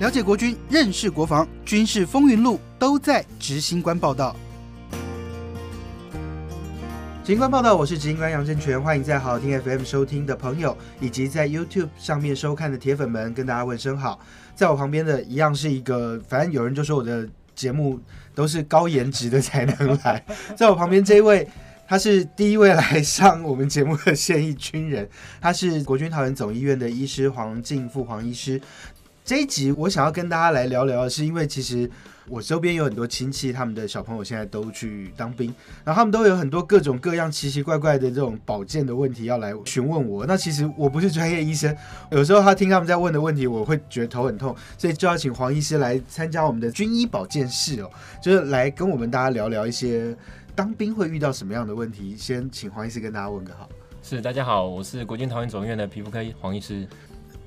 了解国军，认识国防，军事风云录都在执行官报道。执行官报道，我是执行官杨正全，欢迎在好听 FM 收听的朋友，以及在 YouTube 上面收看的铁粉们，跟大家问声好。在我旁边的一样是一个，反正有人就说我的节目都是高颜值的才能来。在我旁边这一位，他是第一位来上我们节目的现役军人，他是国军桃园总医院的医师黄进富黄医师。这一集我想要跟大家来聊聊，是因为其实我周边有很多亲戚，他们的小朋友现在都去当兵，然后他们都有很多各种各样奇奇怪怪的这种保健的问题要来询问我。那其实我不是专业医生，有时候他听他们在问的问题，我会觉得头很痛，所以就要请黄医师来参加我们的军医保健室哦，就是来跟我们大家聊聊一些当兵会遇到什么样的问题。先请黄医师跟大家问个好。是，大家好，我是国军桃园总医院的皮肤科黄医师。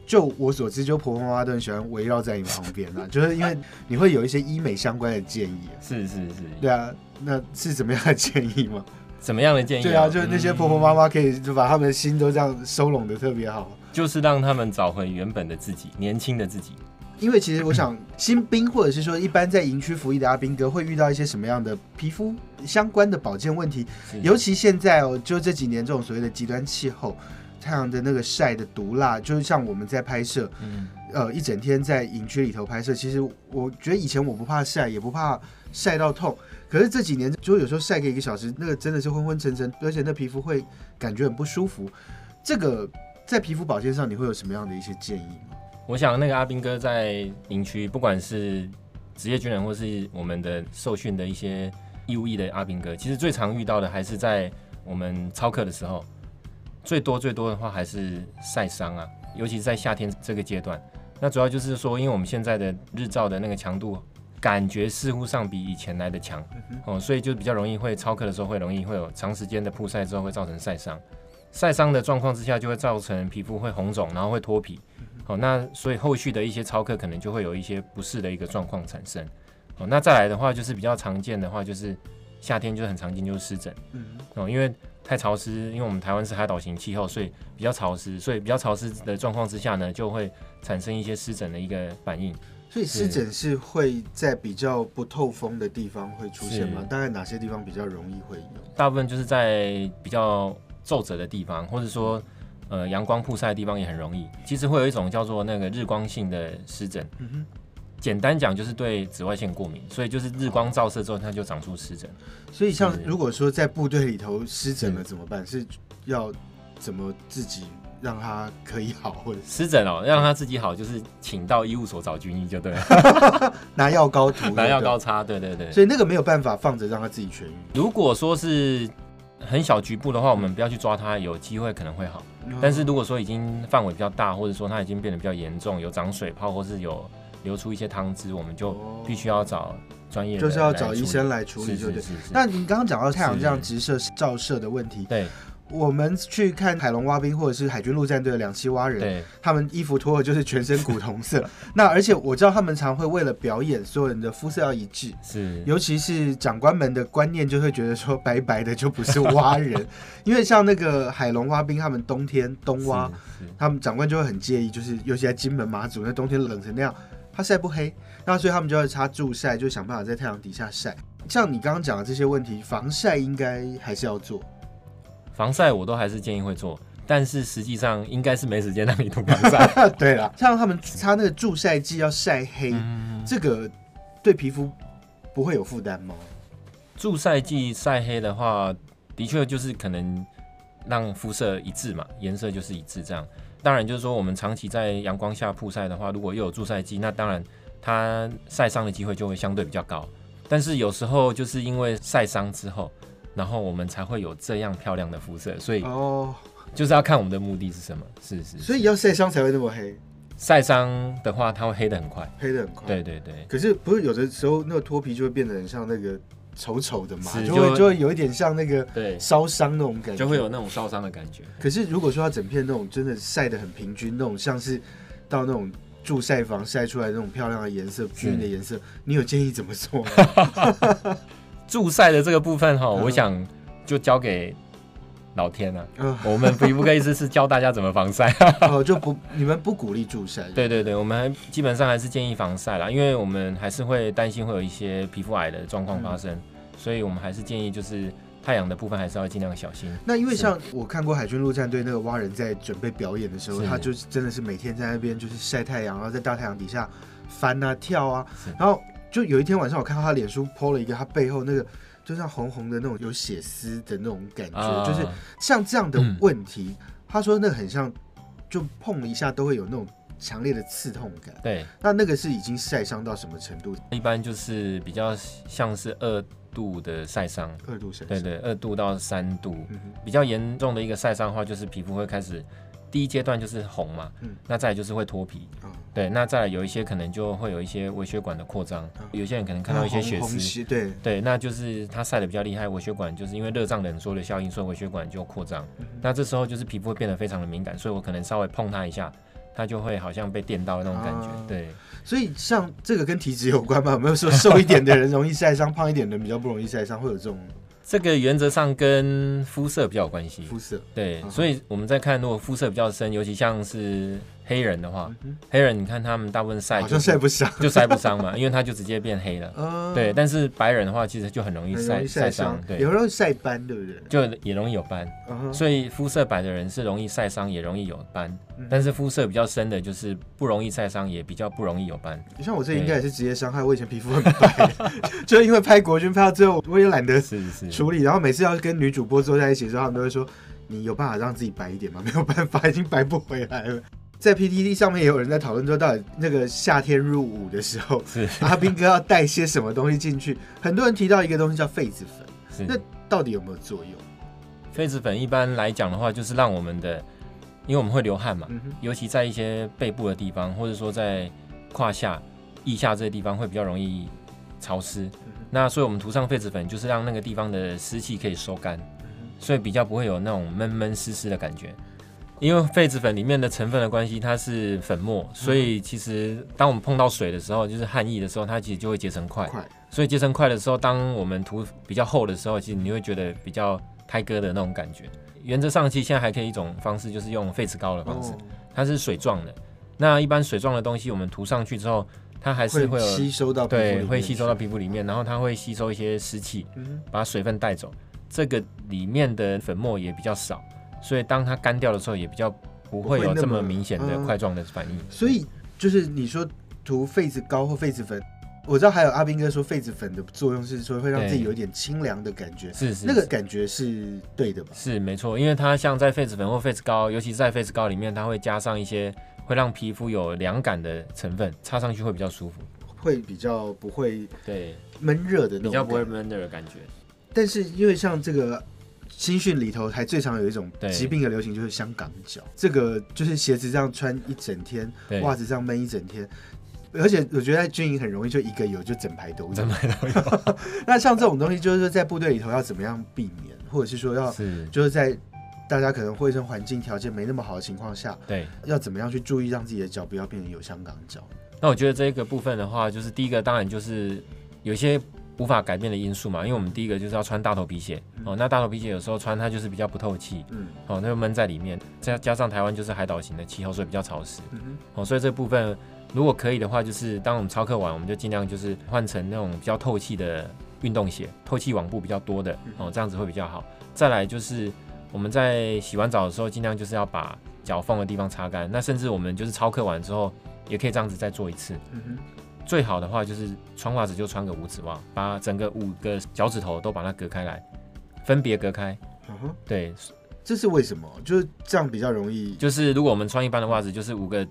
就我所知，就婆婆妈妈都很喜欢围绕在你旁边啊，就是因为你会有一些医美相关的建议。是是是，对啊，那是怎么样的建议吗？怎么样的建议？对啊，就是那些婆婆妈妈可以就把他们的心都这样收拢的特别好，就是让他们找回原本的自己，年轻的自己。因为其实我想，新兵或者是说一般在营区服役的阿兵哥会遇到一些什么样的皮肤相关的保健问题？尤其现在哦，就这几年这种所谓的极端气候。太阳的那个晒的毒辣，就是像我们在拍摄，嗯呃，一整天在营区里头拍摄。其实我觉得以前我不怕晒，也不怕晒到痛，可是这几年就有时候晒个一个小时，那个真的是昏昏沉沉，而且那皮肤会感觉很不舒服。这个在皮肤保健上，你会有什么样的一些建议吗？我想那个阿兵哥在营区，不管是职业军人或是我们的受训的一些义务役的阿兵哥，其实最常遇到的还是在我们操课的时候。最多最多的话还是晒伤啊，尤其是在夏天这个阶段。那主要就是说，因为我们现在的日照的那个强度，感觉似乎上比以前来的强哦，所以就比较容易会超课的时候会容易会有长时间的曝晒之后会造成晒伤。晒伤的状况之下就会造成皮肤会红肿，然后会脱皮。哦，那所以后续的一些超课可能就会有一些不适的一个状况产生。哦，那再来的话就是比较常见的话就是夏天就很常见就是湿疹。嗯，哦，因为太潮湿，因为我们台湾是海岛型气候，所以比较潮湿，所以比较潮湿的状况之下呢，就会产生一些湿疹的一个反应。所以湿疹是会在比较不透风的地方会出现吗？大概哪些地方比较容易会有？大部分就是在比较皱褶的地方，或者说呃阳光曝晒的地方也很容易。其实会有一种叫做那个日光性的湿疹。嗯哼。简单讲就是对紫外线过敏，所以就是日光照射之后，它就长出湿疹。所以像如果说在部队里头湿疹了怎么办？是要怎么自己让它可以好，或者湿疹哦，让它自己好，就是请到医务所找军医就对了，拿药膏涂，拿药膏擦，对对对。所以那个没有办法放着让它自己痊愈。如果说是很小局部的话，我们不要去抓它，有机会可能会好。但是如果说已经范围比较大，或者说它已经变得比较严重，有长水泡或是有。流出一些汤汁，我们就必须要找专业，就是要找医生来处理，就对。那你刚刚讲到太阳这样直射照射的问题，对，我们去看海龙蛙兵或者是海军陆战队的两栖蛙人，对，他们衣服脱了就是全身古铜色。那而且我知道他们常会为了表演，所有人的肤色要一致，是，尤其是长官们的观念就会觉得说白白的就不是蛙人，因为像那个海龙蛙兵，他们冬天冬蛙，他们长官就会很介意，就是尤其在金门马祖那冬天冷成那样。它晒不黑，那所以他们就要擦助晒，就想办法在太阳底下晒。像你刚刚讲的这些问题，防晒应该还是要做。防晒我都还是建议会做，但是实际上应该是没时间让你涂防晒。对了，像他们擦那个助晒剂要晒黑，这个对皮肤不会有负担吗？助晒剂晒黑的话，的确就是可能让肤色一致嘛，颜色就是一致这样。当然，就是说我们长期在阳光下曝晒的话，如果又有助晒剂，那当然它晒伤的机会就会相对比较高。但是有时候就是因为晒伤之后，然后我们才会有这样漂亮的肤色，所以哦，就是要看我们的目的是什么。是是，所以要晒伤才会那么黑。晒伤的话，它会黑的很快，黑的很快。对对对。可是不是有的时候那个脱皮就会变得很像那个。丑丑的嘛，就会就会有一点像那个烧伤那种感觉，就会有那种烧伤的感觉。可是如果说它整片那种真的晒得很平均，那种像是到那种驻晒房晒出来那种漂亮的颜色、均匀的颜色，你有建议怎么做吗？助晒的这个部分哈，我想就交给老天啊，嗯，我们皮肤科医师是教大家怎么防晒。哦，就不你们不鼓励助晒，对对对，我们还基本上还是建议防晒啦，因为我们还是会担心会有一些皮肤癌的状况发生，所以我们还是建议就是太阳的部分还是要尽量小心。那因为像我看过海军陆战队那个蛙人在准备表演的时候，他就是真的是每天在那边就是晒太阳，然后在大太阳底下翻啊跳啊，然后就有一天晚上我看到他脸书 PO 了一个他背后那个就像红红的那种有血丝的那种感觉，啊。就是像这样的嗯问题，他说那很像就碰一下都会有那种强烈的刺痛感，对，那那个是已经晒伤到什么程度？一般就是比较像是二度的晒伤，二度晒伤，对对，二度到三度，嗯，比较严重的一个晒伤的话，就是皮肤会开始第一阶段就是红嘛，嗯那再来就是会脱皮，啊对，那再来有一些可能就会有一些微血管的扩张，有些人可能看到一些血丝。对，对，那就是它晒得比较厉害，微血管就是因为热胀冷缩的效应，所以微血管就扩张。嗯那这时候就是皮肤会变得非常的敏感，所以我可能稍微碰它一下，它就会好像被电到的那种感觉。啊对，所以像这个跟体脂有关吗？有没有说瘦一点的人容易晒伤，胖一点的人比较不容易晒伤？会有这种这个原则上跟肤色比较有关系。肤色？对，嗯所以我们在看，如果肤色比较深，尤其像是黑人的话，嗯黑人你看他们大部分晒好像就是晒不伤。就晒不伤嘛，因为他就直接变黑了。嗯对，但是白人的话，其实就很容易晒易晒伤伤，，对有，时候晒斑，对不对？就也容易有斑。嗯所以肤色白的人是容易晒伤，也容易有斑。嗯但是肤色比较深的，就是不容易晒伤，也比较不容易有斑。你像我这应该也是职业伤害，我以前皮肤很白，就因为拍国军拍到最后，我也懒得是是，处理，然后每次要跟女主播坐在一起的时候，他们都会说：“你有办法让自己白一点吗？”没有办法，已经白不回来了。在 PTT 上面也有人在讨论说，到底那个夏天入伍的时候，是 阿兵哥要带些什么东西进去？很多人提到一个东西叫痱子粉，那。到底有没有作用？痱子粉一般来讲的话，就是让我们的，因为我们会流汗嘛，嗯，尤其在一些背部的地方，或者说在胯下、腋下这些地方会比较容易潮湿。嗯那所以我们涂上痱子粉，就是让那个地方的湿气可以收干，嗯所以比较不会有那种闷闷湿湿的感觉。因为痱子粉里面的成分的关系，它是粉末，所以其实当我们碰到水的时候，就是汗液的时候，它其实就会结成块。所以结成块的时候，当我们涂比较厚的时候，其实你会觉得比较开割的那种感觉。原则上，其实现在还可以一种方式，就是用痱子膏的方式，哦它是水状的。那一般水状的东西，我们涂上去之后，它还是会有吸收到皮肤里对会吸收到，皮肤里面，然后它会吸收一些湿气，把水分带走。这个里面的粉末也比较少，所以当它干掉的时候，也比较不会有这么明显的嗯块状的反应。所以就是你说涂痱子膏或痱子粉，我知道还有阿斌哥说痱子粉的作用是说会让自己有一点清凉的感觉，是是那个感觉是对的吧？是没错，因为它像在痱子粉或痱子膏，尤其是在痱子膏里面，它会加上一些会让皮肤有凉感的成分，擦上去会比较舒服，会比较不会对，闷热的那种，比较不会。闷热的感觉。但是因为像这个新训里头，还最常有一种疾病的流行就是香港脚，这个就是鞋子这样穿一整天，对，袜子这样闷一整天。而且我觉得在军营很容易，就一个有就整排都有整。排都有。那像这种东西，就是说在部队里头要怎么样避免，或者是说要是，就是在大家可能卫生环境条件没那么好的情况下，对。要怎么样去注意让自己的脚不要变成有香港脚？那我觉得这个部分的话，就是第一个当然就是有些无法改变的因素嘛，因为我们第一个就是要穿大头皮鞋哦，那大头皮鞋有时候穿它就是比较不透气嗯。哦，那就闷在里面，再加上台湾就是海岛型的气候，所以比较潮湿。嗯哼。哦，所以这部分如果可以的话，就是当我们操课完，我们就尽量就是换成那种比较透气的运动鞋，透气网布比较多的哦，这样子会比较好。再来就是我们在洗完澡的时候，尽量就是要把脚缝的地方擦干，那甚至我们就是操课完之后，也可以这样子再做一次。嗯哼最好的话就是穿袜子就穿个五指袜，把整个五个脚趾头都把它隔开来，分别隔开。嗯哼，对，这是为什么？就是这样比较容易就是如果我们穿一般的袜子，就是五个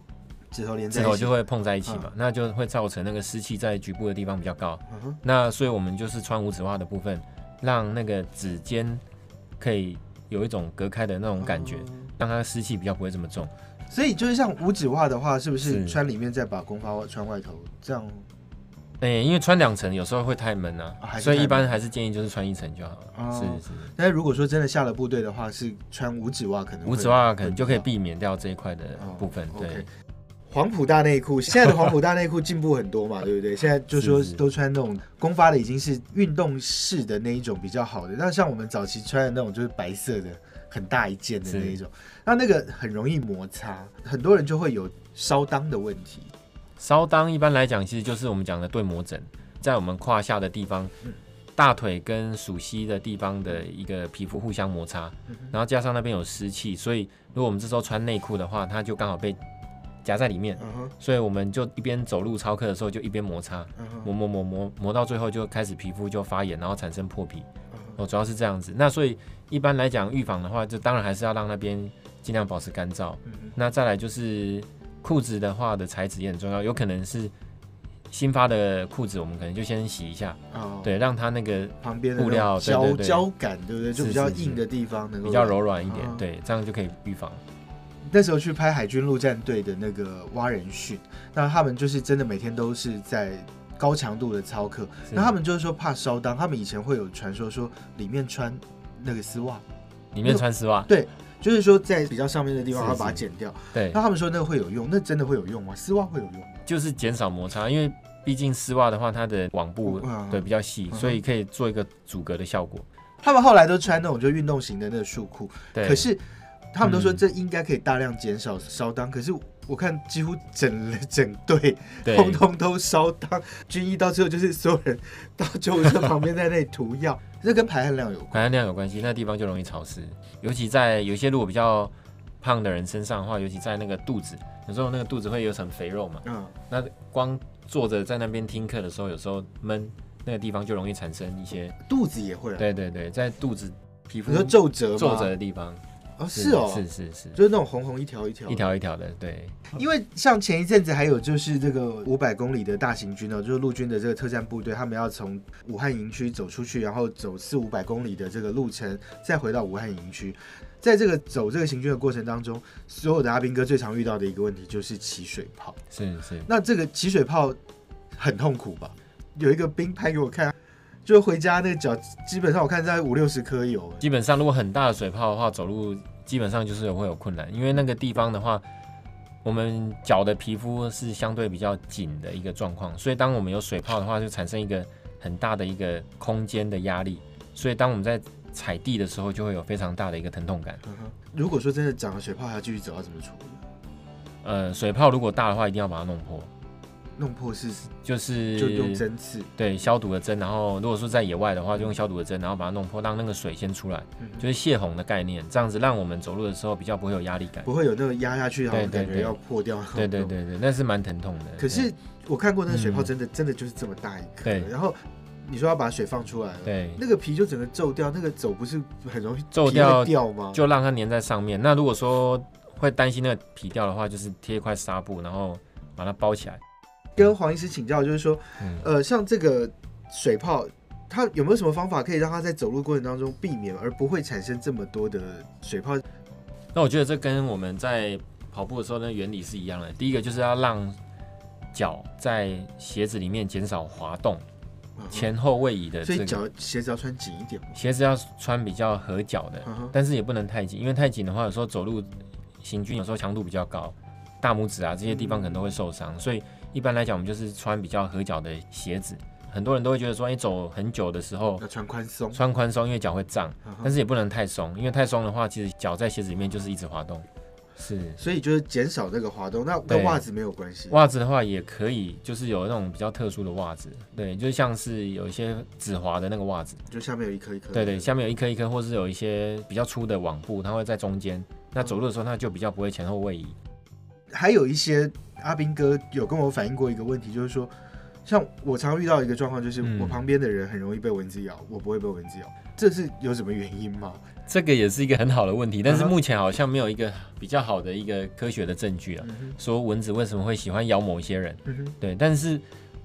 指头连在一起指头就。会碰在一起嘛，那就会造成那个湿气在局部的地方比较高。那所以我们就是穿五指袜的部分，让那个指尖可以有一种隔开的那种感觉，哦让它湿气比较不会这么重。所以就是像五指袜的话，是不是是穿里面再把工发穿外头？这样哎、因为穿两层有时候会太闷啊，所以一般还是建议就是穿一层就好了。哦是是，但是如果说真的下了部队的话，是穿五指袜可能五指袜可能就可以避免掉这一块的部分。对黄埔大内裤，现在的黄埔大内裤进步很多嘛，对不对？现在就说都穿那种公发的，已经是运动式的那一种比较好的。那像我们早期穿的那种就是白色的，很大一件的那一种，那那个很容易摩擦，很多人就会有烧裆的问题。烧裆一般来讲，其实就是我们讲的对磨疹，在我们胯下的地方，大腿跟属膝的地方的一个皮肤互相摩擦，然后加上那边有湿气，所以如果我们这时候穿内裤的话，它就刚好被夹在里面，所以我们就一边走路操课的时候就一边摩擦，磨磨磨磨磨到最后就开始皮肤就发炎，然后产生破皮。哦，主要是这样子。那所以一般来讲预防的话，就当然还是要让那边尽量保持干燥。那再来就是。裤子的话的材质也很重要，有可能是新发的裤子，我们可能就先洗一下，哦，对，让它那个旁边布料胶胶感，对不对？就比较硬的地方能够比较柔软一点，对，这样就可以预防。那时候去拍海军陆战队的那个蛙人训，那他们就是真的每天都是在高强度的操课，那他们就是说怕烧裆，他们以前会有传说说里面穿那个丝袜，里面穿丝袜，对。就是说，在比较上面的地方，要把它剪掉。对，那他们说那个会有用，那真的会有用吗？丝袜会有用吗？就是减少摩擦，因为毕竟丝袜的话，它的网布对比较细，所以可以做一个阻隔的效果。他们后来都穿那种就运动型的那个束裤，对。可是他们都说这应该可以大量减少烧裆，可是我看几乎整了整队通通都烧裆，军医到最后就是所有人到救护车旁边在那里涂药。这跟排汗量有关，排汗量有关系，那地方就容易潮湿，尤其在有些如果比较胖的人身上的话，尤其在那个肚子，有时候那个肚子会有层肥肉嘛，嗯，那光坐着在那边听课的时候，有时候闷，那个地方就容易产生一些肚子也会，对对对，在肚子皮肤说皱褶皱褶的地方。哦，是哦，是是是，就是那种红红一条一条，一条一条的，对。因为像前一阵子还有就是这个五百公里的大行军哦，就是陆军的这个特战部队，他们要从武汉营区走出去，然后走四五百公里的这个路程，再回到武汉营区。在这个走这个行军的过程当中，所有的阿兵哥最常遇到的一个问题就是起水泡。是是。那这个起水泡很痛苦吧？有一个兵拍给我看。就回家那个脚，基本上我看在五六十颗有。基本上如果很大的水泡的话，走路基本上就是会有困难，因为那个地方的话，我们脚的皮肤是相对比较紧的一个状况，所以当我们有水泡的话，就产生一个很大的一个空间的压力，所以当我们在踩地的时候，就会有非常大的一个疼痛感。如果说真的长了水泡，还要继续走，要怎么处理？呃，水泡如果大的话，一定要把它弄破。弄破是就是就用针刺，对消毒的针，然后如果说在野外的话，就用消毒的针，然后把它弄破，让那个水先出来，就是泄洪的概念，这样子让我们走路的时候比较不会有压力感，不会有那个压下去然后感觉要破掉。对对对对，那是蛮疼痛的。可是我看过那个水泡，真的真的就是这么大一颗。对，然后你说要把水放出来，对，那个皮就整个皱掉，那个走不是很容易皱掉掉吗？就让它粘在上面。那如果说会担心那个皮掉的话，就是贴一块纱布，然后把它包起来。跟黄医师请教，就是说，呃，像这个水泡，它有没有什么方法可以让它在走路过程当中避免，而不会产生这么多的水泡？那我觉得这跟我们在跑步的时候呢原理是一样的。第一个就是要让脚在鞋子里面减少滑动，前后位移的。所以脚鞋子要穿紧一点鞋子要穿比较合脚的，但是也不能太紧，因为太紧的话，有时候走路行军有时候强度比较高，大拇指啊这些地方可能都会受伤，所以。一般来讲，我们就是穿比较合脚的鞋子。很多人都会觉得说，你，走很久的时候要穿宽松，穿宽松，因为脚会胀。但是也不能太松，因为太松的话，其实脚在鞋子里面就是一直滑动。是，所以就是减少这个滑动。那跟袜子没有关系。袜子的话也可以，就是有那种比较特殊的袜子，对，就像是有一些止滑的那个袜子，就下面有一颗一颗。对对，下面有一颗一颗，或是有一些比较粗的网布，它会在中间。那走路的时候，它就比较不会前后位移。还有一些。阿兵哥有跟我反映过一个问题，就是说，像我常遇到一个状况，就是我旁边的人很容易被蚊子咬，我不会被蚊子咬，这是有什么原因吗？这个也是一个很好的问题，但是目前好像没有一个比较好的一个科学的证据啊，说蚊子为什么会喜欢咬某些人。对，但是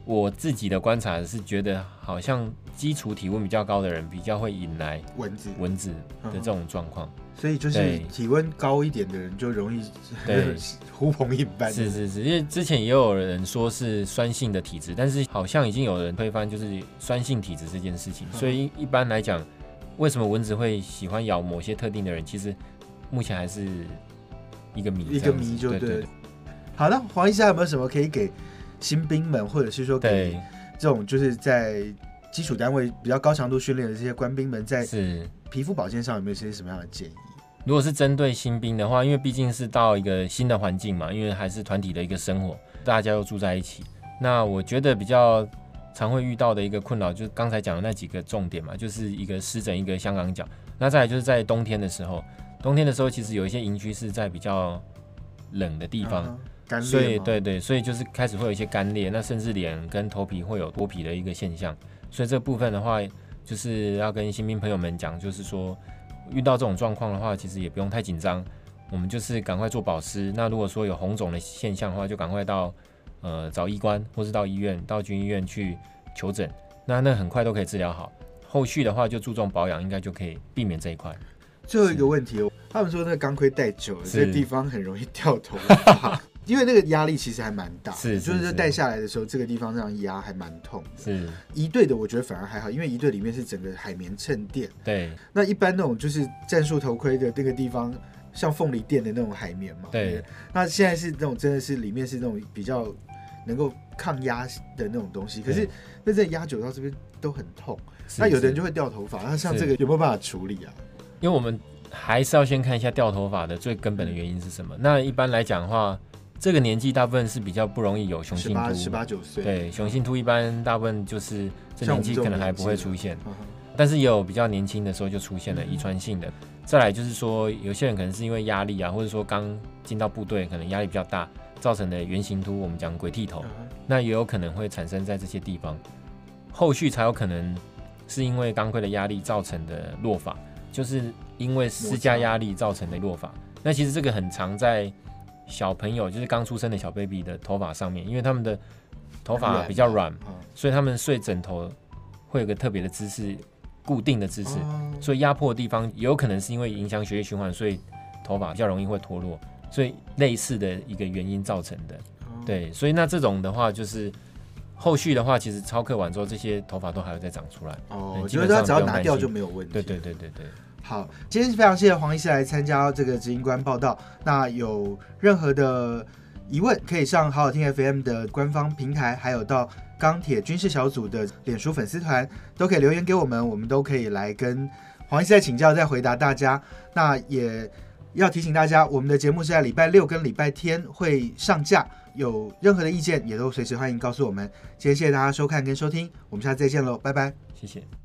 我自己的观察是觉得，好像基础体温比较高的人比较会引来蚊子蚊子的这种状况。所以就是体温高一点的人就容易对 呼朋引伴。是是是，因为之前也有人说是酸性的体质，但是好像已经有人推翻就是酸性体质这件事情。所以一般来讲，为什么蚊子会喜欢咬某些特定的人，其实目前还是一个谜。一个谜就对。好的，黄医生有没有什么可以给新兵们，或者是说给这种就是在基础单位比较高强度训练的这些官兵们，在是。皮肤保健上有没有些什么样的建议？如果是针对新兵的话，因为毕竟是到一个新的环境嘛，因为还是团体的一个生活，大家又住在一起。那我觉得比较常会遇到的一个困扰，就是刚才讲的那几个重点嘛，就是一个湿疹，一个香港脚。那再来就是在冬天的时候，冬天的时候其实有一些营区是在比较冷的地方，所以对对，所以就是开始会有一些干裂，那甚至脸跟头皮会有脱皮的一个现象。所以这部分的话，就是要跟新兵朋友们讲，就是说。遇到这种状况的话，其实也不用太紧张，我们就是赶快做保湿。那如果说有红肿的现象的话，就赶快到呃找医官，或是到医院、到军医院去求诊。那那很快都可以治疗好。后续的话就注重保养，应该就可以避免这一块。最后一个问题，他们说那个钢盔戴久了，这个地方很容易掉头发。因为那个压力其实还蛮大，是，就是带下来的时候，这个地方这样压还蛮痛。是，一队的我觉得反而还好，因为一队里面是整个海绵衬垫。对。那一般那种就是战术头盔的那个地方，像凤梨垫的那种海绵嘛。对。那现在是那种真的是里面是那种比较能够抗压的那种东西，可是那这压久到这边都很痛。那有的人就会掉头发，那像这个有没有办法处理啊？因为我们还是要先看一下掉头发的最根本的原因是什么。那一般来讲的话。这个年纪大部分是比较不容易有雄性秃，十八九岁。对，雄性秃一般大部分就是这年纪可能还不会出现，但是也有比较年轻的时候就出现了遗传性的。再来就是说，有些人可能是因为压力啊，或者说刚进到部队，可能压力比较大造成的圆形秃，我们讲鬼剃头，那也有可能会产生在这些地方，后续才有可能是因为钢盔的压力造成的落发，就是因为施加压力造成的落发。那其实这个很常在。小朋友就是刚出生的小 baby 的头发上面，因为他们的头发比较软，所以他们睡枕头会有个特别的姿势，固定的姿势，所以压迫的地方有可能是因为影响血液循环，所以头发比较容易会脱落，所以类似的一个原因造成的。对，所以那这种的话，就是后续的话，其实超课完之后，这些头发都还会再长出来。哦，我觉得他只要拿掉就没有问题。对对对对对。好，今天非常谢谢黄医师来参加这个执行官报道。那有任何的疑问，可以上好好听 FM 的官方平台，还有到钢铁军事小组的脸书粉丝团，都可以留言给我们，我们都可以来跟黄医师再请教，再回答大家。那也要提醒大家，我们的节目是在礼拜六跟礼拜天会上架，有任何的意见也都随时欢迎告诉我们。今天谢谢大家收看跟收听，我们下次再见喽，拜拜，谢谢。